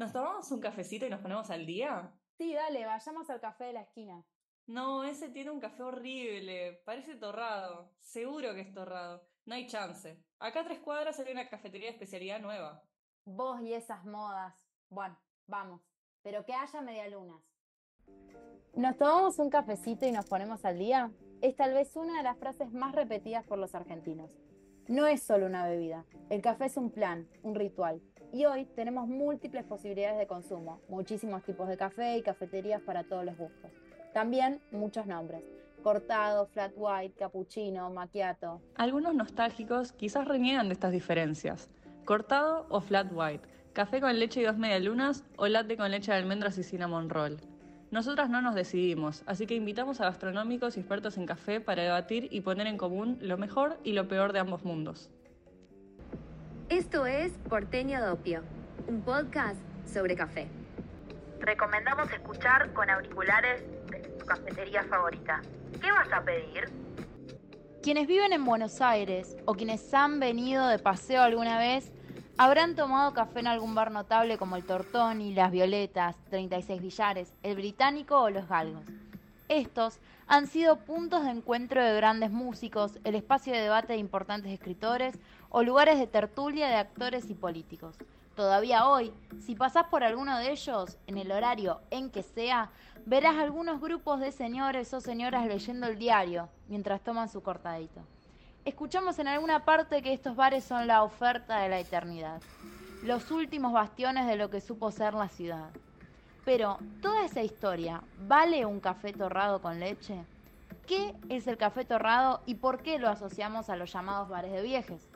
¿Nos tomamos un cafecito y nos ponemos al día? Sí, dale, vayamos al café de la esquina. No, ese tiene un café horrible. Parece torrado. Seguro que es torrado. No hay chance. Acá a tres cuadras hay una cafetería de especialidad nueva. Vos y esas modas. Bueno, vamos. Pero que haya medialunas. ¿Nos tomamos un cafecito y nos ponemos al día? Es tal vez una de las frases más repetidas por los argentinos. No es solo una bebida. El café es un plan, un ritual. Y hoy tenemos múltiples posibilidades de consumo, muchísimos tipos de café y cafeterías para todos los gustos. También muchos nombres. Cortado, flat white, cappuccino, macchiato. Algunos nostálgicos quizás reniegan de estas diferencias. Cortado o flat white, café con leche y dos medialunas o latte con leche de almendras y cinnamon roll. Nosotras no nos decidimos, así que invitamos a gastronómicos y expertos en café para debatir y poner en común lo mejor y lo peor de ambos mundos. Esto es Porteño Dopio, un podcast sobre café. Recomendamos escuchar con auriculares de tu cafetería favorita. ¿Qué vas a pedir? Quienes viven en Buenos Aires o quienes han venido de paseo alguna vez habrán tomado café en algún bar notable como el Tortoni, Las Violetas, 36 Billares, el Británico o los Galgos. Estos han sido puntos de encuentro de grandes músicos, el espacio de debate de importantes escritores o lugares de tertulia de actores y políticos. Todavía hoy, si pasás por alguno de ellos, en el horario en que sea, verás algunos grupos de señores o señoras leyendo el diario mientras toman su cortadito. Escuchamos en alguna parte que estos bares son la oferta de la eternidad, los últimos bastiones de lo que supo ser la ciudad. Pero, ¿toda esa historia vale un café torrado con leche? ¿Qué es el café torrado y por qué lo asociamos a los llamados bares de viejes?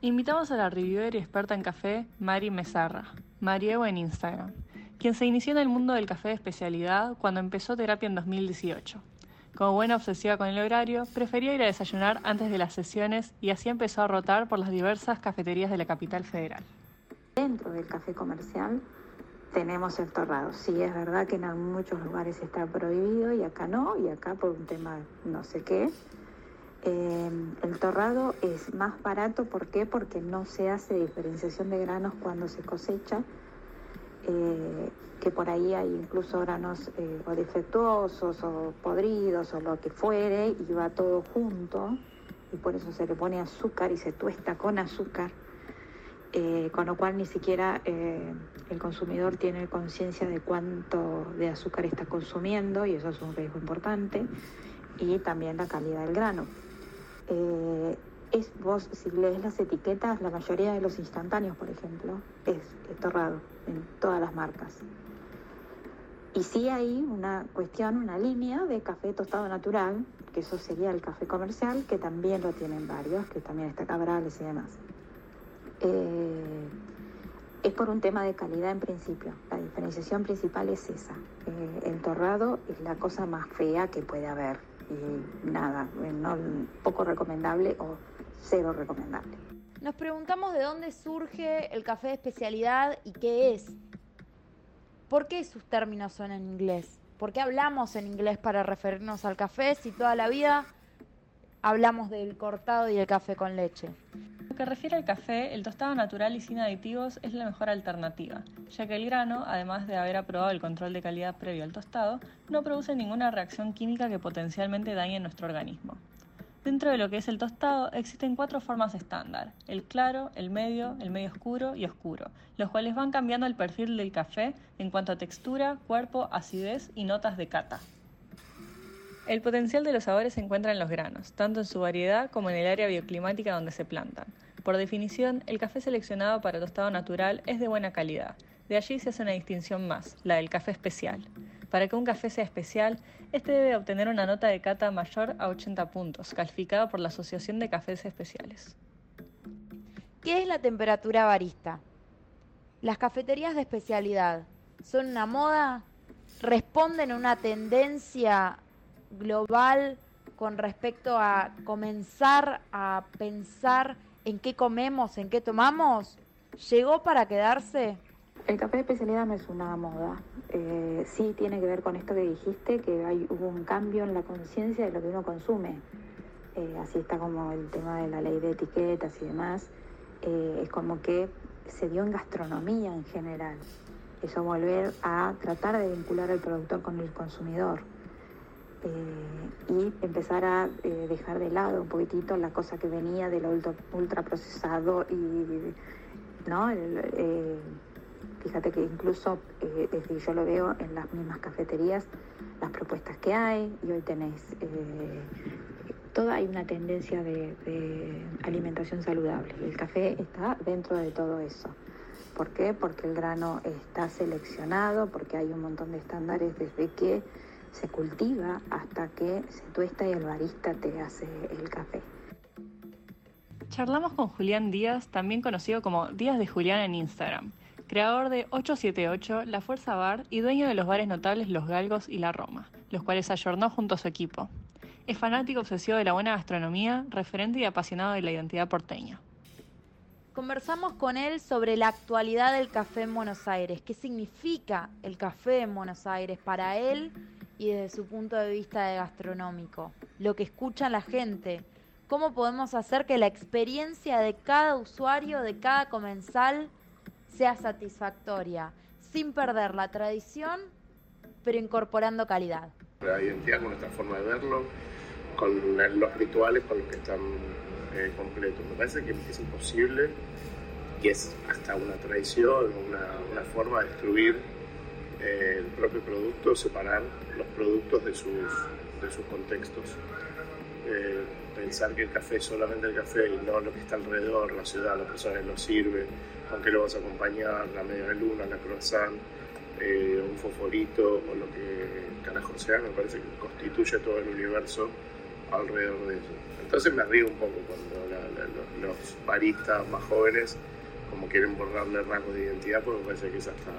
Invitamos a la reviewer y experta en café, Mari Mesarra, Mariego en Instagram, quien se inició en el mundo del café de especialidad cuando empezó terapia en 2018. Como buena obsesiva con el horario, prefería ir a desayunar antes de las sesiones y así empezó a rotar por las diversas cafeterías de la capital federal. Dentro del café comercial tenemos el torrado. Sí, es verdad que en muchos lugares está prohibido y acá no, y acá por un tema no sé qué. Eh, el torrado es más barato, ¿por qué? Porque no se hace diferenciación de granos cuando se cosecha, eh, que por ahí hay incluso granos eh, o defectuosos o podridos o lo que fuere, y va todo junto, y por eso se le pone azúcar y se tuesta con azúcar eh, con lo cual ni siquiera el consumidor tiene conciencia de cuánto de azúcar está consumiendo y eso es un riesgo importante, y también la calidad del grano. Es, vos, si lees las etiquetas, la mayoría de los instantáneos, por ejemplo, es, torrado en todas las marcas. Y sí hay una cuestión, una línea de café tostado natural, que eso sería el café comercial, que también lo tienen varios, que también está Cabrales y demás. Eh, es por un tema de calidad en principio. La diferenciación principal es esa. Eh, el torrado es la cosa más fea que puede haber. Y nada, eh, no, poco recomendable o cero recomendable. Nos preguntamos de dónde surge el café de especialidad y qué es. ¿Por qué sus términos son en inglés? ¿Por qué hablamos en inglés para referirnos al café si toda la vida hablamos del cortado y el café con leche? lo que refiere al café, el tostado natural y sin aditivos es la mejor alternativa, ya que el grano, además de haber aprobado el control de calidad previo al tostado, no produce ninguna reacción química que potencialmente dañe nuestro organismo. Dentro de lo que es el tostado existen cuatro formas estándar, el claro, el medio, el medio oscuro y oscuro, los cuales van cambiando el perfil del café en cuanto a textura, cuerpo, acidez y notas de cata. El potencial de los sabores se encuentra en los granos, tanto en su variedad como en el área bioclimática donde se plantan. Por definición, el café seleccionado para tostado natural es de buena calidad. De allí se hace una distinción más, la del café especial. Para que un café sea especial, este debe obtener una nota de cata mayor a 80 puntos, calificada por la Asociación de Cafés Especiales. ¿Qué es la temperatura barista? Las cafeterías de especialidad son una moda, responden a una tendencia global con respecto a comenzar a pensar en qué comemos, en qué tomamos, llegó para quedarse. El café de especialidad no es una moda. Eh, sí tiene que ver con esto que dijiste, que hay, hubo un cambio en la conciencia de lo que uno consume. Eh, así está como el tema de la ley de etiquetas y demás. Eh, es como que se dio en gastronomía en general. Eso volver a tratar de vincular al productor con el consumidor y empezar a dejar de lado un poquitito la cosa que venía de lo ultra, procesado y, ¿no? Eh, fíjate que incluso desde yo lo veo en las mismas cafeterías, las propuestas que hay y hoy tenés toda hay una tendencia de, alimentación saludable. El café está dentro de todo eso. ¿Por qué? Porque el grano está seleccionado, porque hay un montón de estándares desde que se cultiva hasta que se tuesta y el barista te hace el café. Charlamos con Julián Díaz, también conocido como Díaz de Julián en Instagram, creador de 878, La Fuerza Bar y dueño de los bares notables Los Galgos y La Roma, los cuales ayornó junto a su equipo. Es fanático obsesivo de la buena gastronomía, referente y apasionado de la identidad porteña. Conversamos con él sobre la actualidad del café en Buenos Aires, qué significa el café en Buenos Aires para él y desde su punto de vista de gastronómico, lo que escucha la gente, cómo podemos hacer que la experiencia de cada usuario, de cada comensal, sea satisfactoria, sin perder la tradición, pero incorporando calidad. La identidad con nuestra forma de verlo, con los rituales con los que están eh, completos. Me parece que es imposible, y es hasta una tradición, una, una forma de destruir eh, el propio producto, separar los productos de sus, de sus contextos. Eh, pensar que el café es solamente el café y no lo que está alrededor, la ciudad, la persona que lo sirve, con qué lo vas a acompañar, la media luna, la croissant, eh, un fosforito o lo que carajo sea, me parece que constituye todo el universo alrededor de eso. Entonces me río un poco cuando los, baristas más jóvenes como quieren borrarle rasgos de identidad porque me parece que es hasta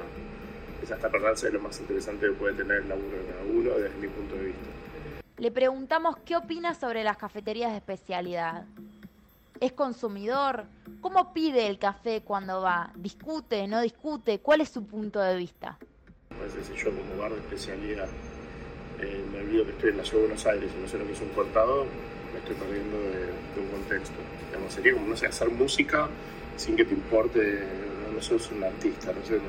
es hasta perderse de lo más interesante que puede tener el laburo de cada uno desde mi punto de vista. Le preguntamos qué opina sobre las cafeterías de especialidad. ¿Es consumidor? ¿Cómo pide el café cuando va? ¿Discute? ¿No discute? ¿Cuál es su punto de vista? Pues si yo como bar de especialidad eh, me olvido que estoy en la ciudad de Buenos Aires y no sé lo que es un cortado, me estoy perdiendo de, un contexto. Digamos, sería como, no sé, hacer música sin que te importe, no, sos un artista, no sé,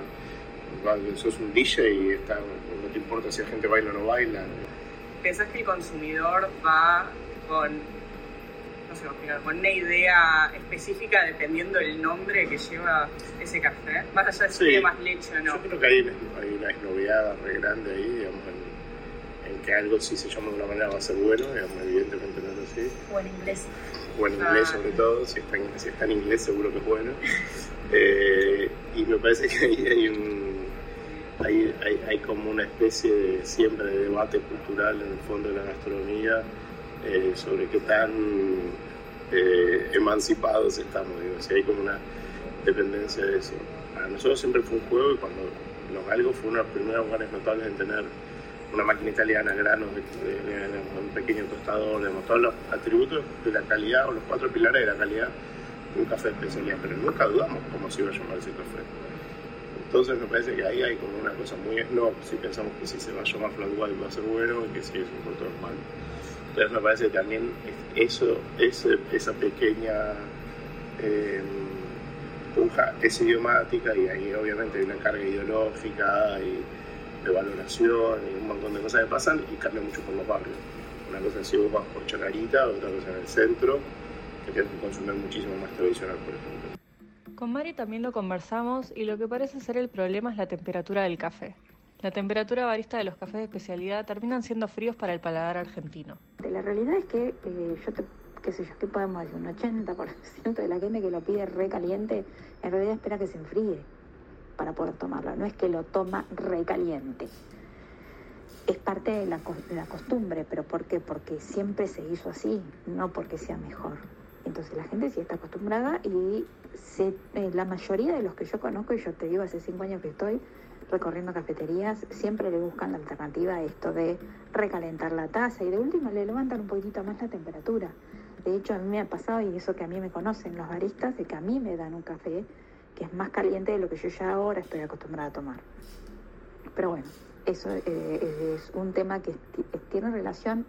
sos un DJ y no te importa si la gente baila o no baila. ¿Pensás que el consumidor va con, no sé, con una idea específica dependiendo del nombre que lleva ese café? Más allá de si tiene más leche o no. Yo creo que hay, hay una esnoviada re grande ahí, digamos, en, que algo si se llama de una manera va a ser bueno, digamos, evidentemente no es así. O en inglés. O en inglés sobre todo, si está, en, si está en inglés seguro que es bueno. Eh, y me parece que ahí hay un hay, hay, hay, como una especie de siempre de debate cultural en el fondo de la gastronomía eh, sobre qué tan eh, emancipados estamos, digo, si hay como una dependencia de eso. Para nosotros siempre fue un juego y cuando Los Galgos fue uno de los primeros lugares notables en tener una máquina italiana, granos, un pequeño tostador, de todos los atributos de la calidad o los cuatro pilares de la calidad un café de pero nunca dudamos cómo se iba a llamar ese café. Entonces me parece que ahí hay como una cosa muy snob, si pensamos que si se va a llamar flat white va a ser bueno y que si es un producto mal. Entonces me parece que también eso, esa pequeña eh, puja es idiomática y ahí obviamente hay una carga ideológica y de valoración y un montón de cosas que pasan y cambia mucho por los barrios. Una cosa es si vos vas por Chacarita, otra cosa en el centro, que tienes que consumir muchísimo más tradicional, por ejemplo. Con Mari también lo conversamos y lo que parece ser el problema es la temperatura del café. La temperatura barista de los cafés de especialidad terminan siendo fríos para el paladar argentino. La realidad es que eh, yo te, qué sé yo, ¿qué podemos decir? Un 80% de la gente que lo pide recaliente en realidad espera que se enfríe para poder tomarlo. No es que lo toma recaliente. Es parte de la, de la costumbre, pero ¿por qué? Porque siempre se hizo así, no porque sea mejor. Entonces la gente sí está acostumbrada y eh, la mayoría de los que yo conozco, y yo te digo, hace cinco años que estoy recorriendo cafeterías, siempre le buscan la alternativa a esto de recalentar la taza y de última le levantan un poquitito más la temperatura. De hecho, a mí me ha pasado, y eso que a mí me conocen los baristas, de que a mí me dan un café que es más caliente de lo que yo ya ahora estoy acostumbrada a tomar. Pero bueno, eso eh, es un tema que tiene relación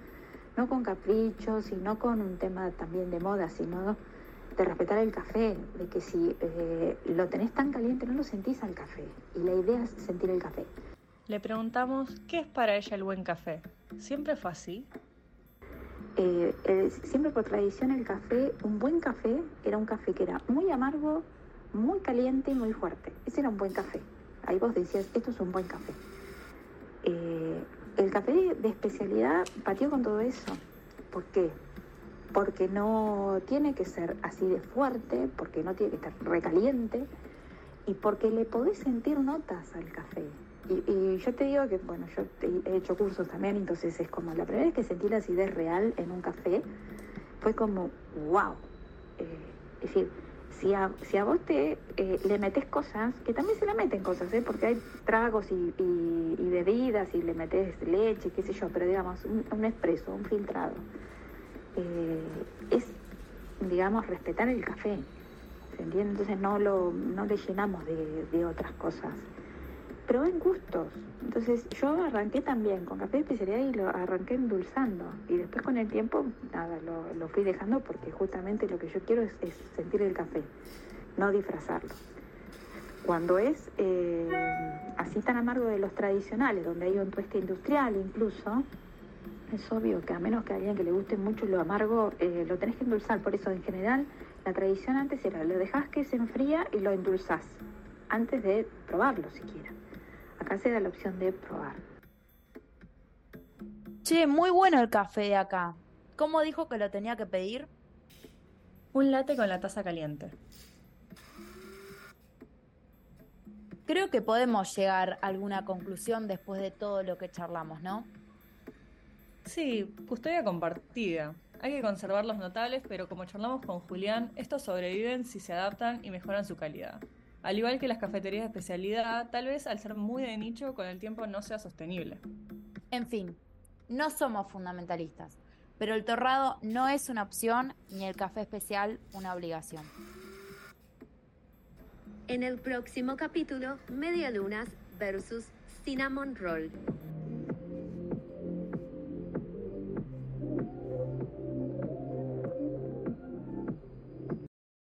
no con caprichos, sino con un tema también de moda, sino de respetar el café, de que si eh, lo tenés tan caliente no lo sentís al café. Y la idea es sentir el café. Le preguntamos qué es para ella el buen café. ¿Siempre fue así? Eh, eh, siempre por tradición el café, un buen café era un café que era muy amargo, muy caliente y muy fuerte. Ese era un buen café. Ahí vos decías, esto es un buen café. Eh, el café de especialidad patió con todo eso. ¿Por qué? Porque no tiene que ser así de fuerte, porque no tiene que estar recaliente y porque le podés sentir notas al café. Y, yo te digo que, bueno, yo he hecho cursos también, entonces es como la primera vez que sentí la acidez real en un café, fue como, wow. Eh, es decir, si a, si a vos te eh, le metes cosas, que también se le meten cosas, ¿eh? porque hay tragos y, bebidas y le metes leche, qué sé yo, pero digamos, un, un expreso, un filtrado, eh, es, digamos, respetar el café, ¿se entiende? Entonces no, lo, no le llenamos de, de otras cosas pero en gustos. Entonces yo arranqué también con café de especialidad y lo arranqué endulzando. Y después con el tiempo, nada, lo, fui dejando porque justamente lo que yo quiero es, sentir el café, no disfrazarlo. Cuando es eh, así tan amargo de los tradicionales, donde hay un tueste industrial incluso, es obvio que a menos que a alguien que le guste mucho lo amargo, eh, lo tenés que endulzar. Por eso en general la tradición antes era, lo dejás que se enfría y lo endulzás, antes de probarlo siquiera. Acá se da la opción de probar. Che, muy bueno el café de acá. ¿Cómo dijo que lo tenía que pedir? Un latte con la taza caliente. Creo que podemos llegar a alguna conclusión después de todo lo que charlamos, ¿no? Sí, custodia compartida. Hay que conservar los notables, pero como charlamos con Julián, estos sobreviven si se adaptan y mejoran su calidad. Al igual que las cafeterías de especialidad, tal vez al ser muy de nicho con el tiempo no sea sostenible. En fin, no somos fundamentalistas, pero el torrado no es una opción ni el café especial una obligación. En el próximo capítulo, Media Lunas versus Cinnamon Roll.